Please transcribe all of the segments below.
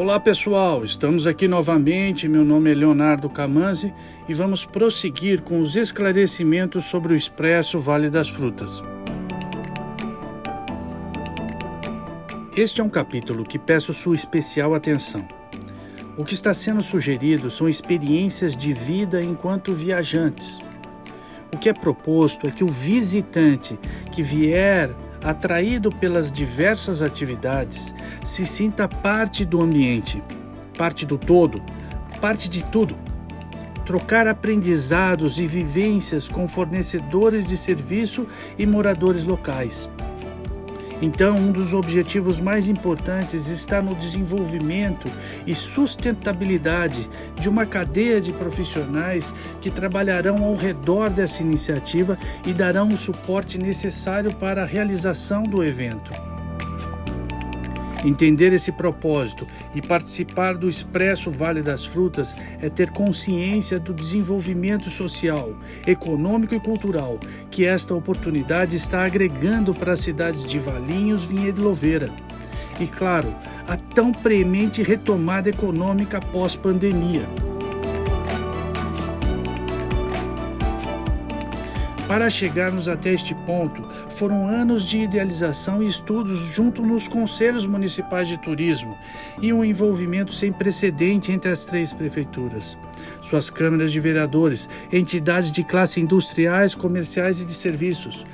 Olá pessoal, estamos aqui novamente. Meu nome é Leonardo Camanzi e vamos prosseguir com os esclarecimentos sobre o Expresso Vale das Frutas. Este é um capítulo que peço sua especial atenção. O que está sendo sugerido são experiências de vida enquanto viajantes. O que é proposto é que o visitante que vier atraído pelas diversas atividades, se sinta parte do ambiente, parte do todo, parte de tudo. Trocar aprendizados e vivências com fornecedores de serviço e moradores locais então, um dos objetivos mais importantes está no desenvolvimento e sustentabilidade de uma cadeia de profissionais que trabalharão ao redor dessa iniciativa e darão o suporte necessário para a realização do evento. Entender esse propósito e participar do Expresso Vale das Frutas é ter consciência do desenvolvimento social, econômico e cultural que esta oportunidade está agregando para as cidades de Valinhos, Vinhedo e Louveira. E, claro, a tão premente retomada econômica pós-pandemia. Para chegarmos até este ponto, foram anos de idealização e estudos junto nos conselhos municipais de turismo e um envolvimento sem precedente entre as três prefeituras. Suas câmaras de vereadores, entidades de classe industriais, comerciais e de serviços,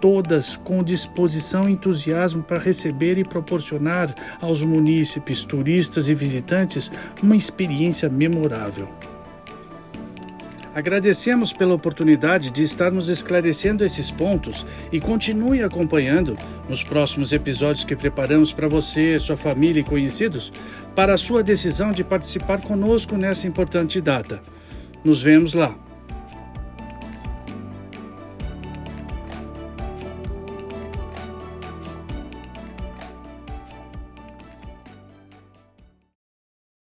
todas com disposição e entusiasmo para receber e proporcionar aos munícipes, turistas e visitantes uma experiência memorável. Agradecemos pela oportunidade de estarmos esclarecendo esses pontos e continue acompanhando nos próximos episódios que preparamos para você, sua família e conhecidos para a sua decisão de participar conosco nessa importante data. Nos vemos lá.